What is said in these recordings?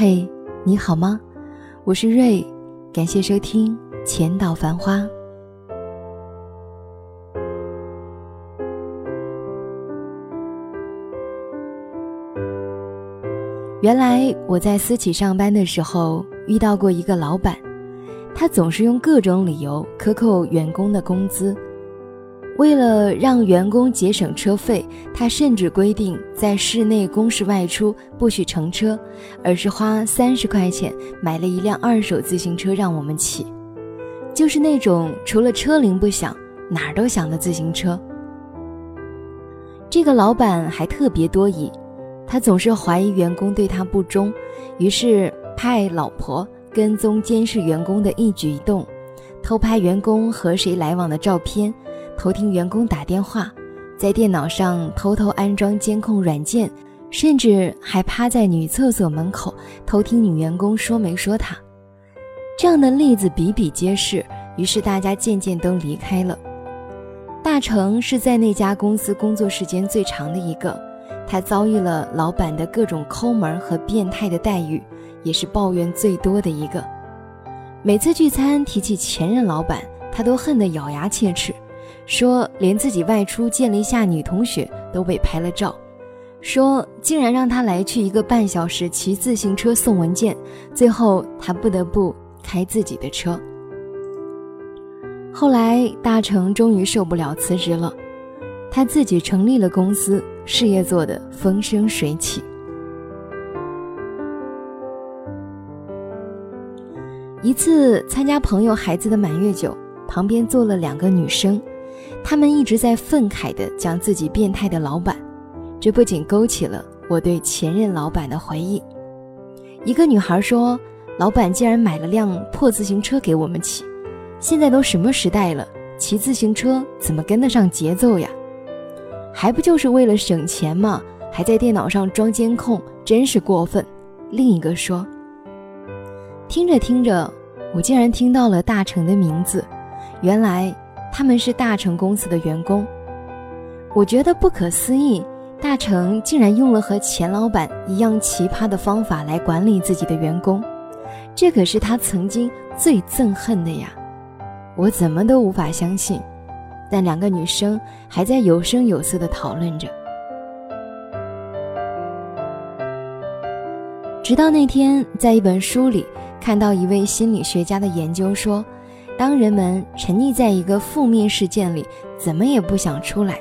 嘿，你好吗？我是瑞，感谢收听《浅岛繁花》。原来我在私企上班的时候遇到过一个老板，他总是用各种理由克扣员工的工资。为了让员工节省车费，他甚至规定在室内公事外出不许乘车，而是花三十块钱买了一辆二手自行车让我们骑，就是那种除了车铃不响哪儿都响的自行车。这个老板还特别多疑。他总是怀疑员工对他不忠，于是派老婆跟踪监视员工的一举一动，偷拍员工和谁来往的照片，偷听员工打电话，在电脑上偷偷安装监控软件，甚至还趴在女厕所门口偷听女员工说没说他。这样的例子比比皆是，于是大家渐渐都离开了。大成是在那家公司工作时间最长的一个。他遭遇了老板的各种抠门和变态的待遇，也是抱怨最多的一个。每次聚餐提起前任老板，他都恨得咬牙切齿，说连自己外出见了一下女同学都被拍了照，说竟然让他来去一个半小时骑自行车送文件，最后他不得不开自己的车。后来大成终于受不了辞职了，他自己成立了公司。事业做得风生水起。一次参加朋友孩子的满月酒，旁边坐了两个女生，他们一直在愤慨地讲自己变态的老板，这不仅勾起了我对前任老板的回忆。一个女孩说：“老板竟然买了辆破自行车给我们骑，现在都什么时代了，骑自行车怎么跟得上节奏呀？”还不就是为了省钱吗？还在电脑上装监控，真是过分。另一个说：“听着听着，我竟然听到了大成的名字，原来他们是大成公司的员工。我觉得不可思议，大成竟然用了和钱老板一样奇葩的方法来管理自己的员工，这可是他曾经最憎恨的呀！我怎么都无法相信。”但两个女生还在有声有色地讨论着，直到那天，在一本书里看到一位心理学家的研究说，当人们沉溺在一个负面事件里，怎么也不想出来，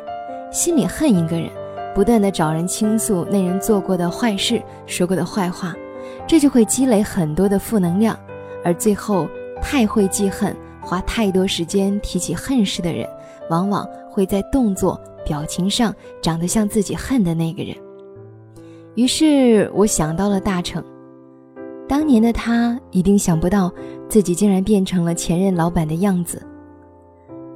心里恨一个人，不断的找人倾诉那人做过的坏事、说过的坏话，这就会积累很多的负能量，而最后太会记恨，花太多时间提起恨事的人。往往会在动作、表情上长得像自己恨的那个人。于是我想到了大成，当年的他一定想不到自己竟然变成了前任老板的样子。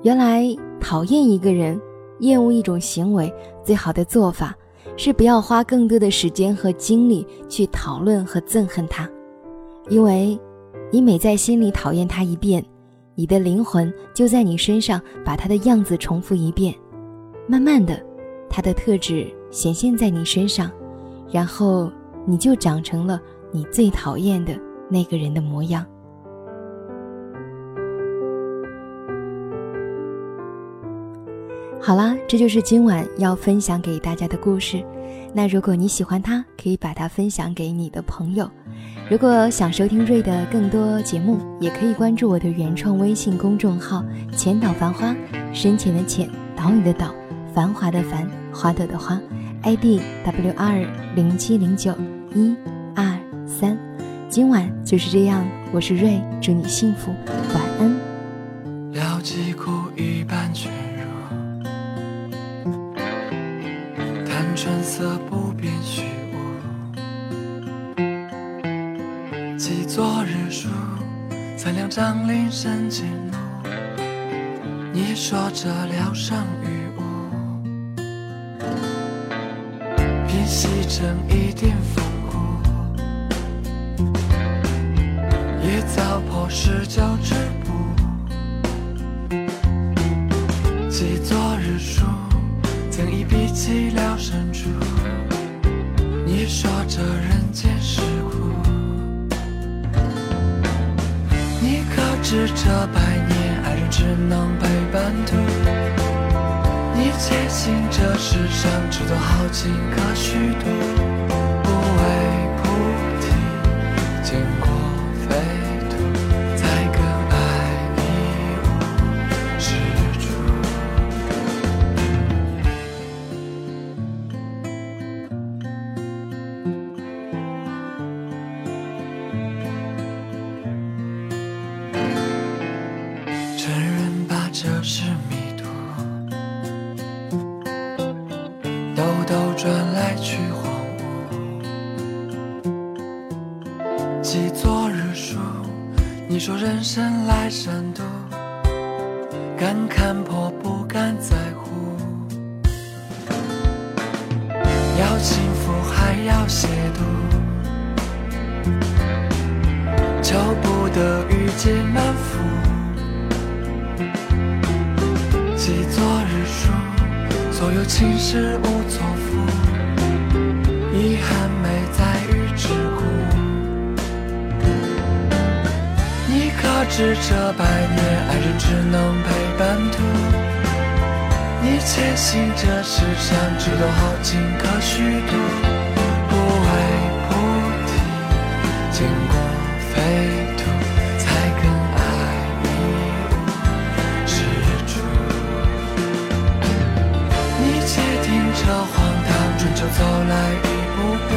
原来讨厌一个人、厌恶一种行为，最好的做法是不要花更多的时间和精力去讨论和憎恨他，因为你每在心里讨厌他一遍。你的灵魂就在你身上，把他的样子重复一遍，慢慢的，他的特质显现在你身上，然后你就长成了你最讨厌的那个人的模样。好啦，这就是今晚要分享给大家的故事。那如果你喜欢它，可以把它分享给你的朋友。如果想收听瑞的更多节目，也可以关注我的原创微信公众号“浅岛繁花”，深浅的浅，岛屿的岛，繁华的繁，花朵的花，ID W R 零七零九一二三。今晚就是这样，我是瑞，祝你幸福，晚安。聊几苦一半全贪春色不变虚无，记昨日书，三两张林深情怒。你说这疗伤于无，平息成一点风一凿破世交之步，记昨日书，曾一笔凄凉深处。你说这人间是苦，你可知这百年爱人只能陪伴途？你坚信这世上只多豪情可虚度。是迷途，兜兜转来去荒芜。记昨日书，你说人生来善妒，敢看破不敢在乎。要幸福还要亵渎，求不得遇见情事无错付，遗憾没在于知乎。你可知这百年爱人只能陪伴途？你坚信这世上只有好情可虚度，走来一步步，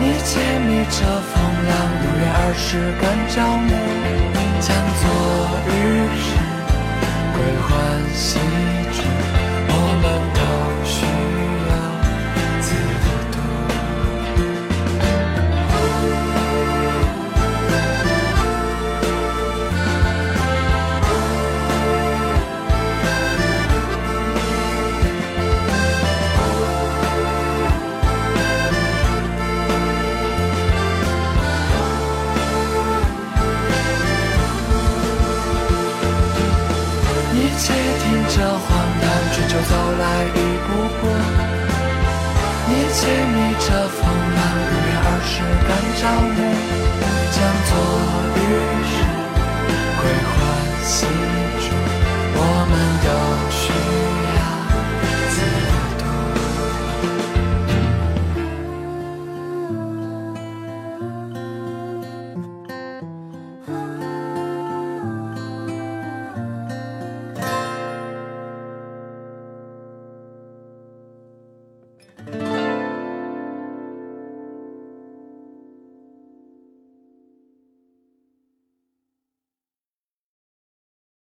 你揭秘这风浪，永远儿时感朝暮，将且听这荒唐追求走来一步步，你且觅着风浪不约而至敢朝暮，将昨日归还心。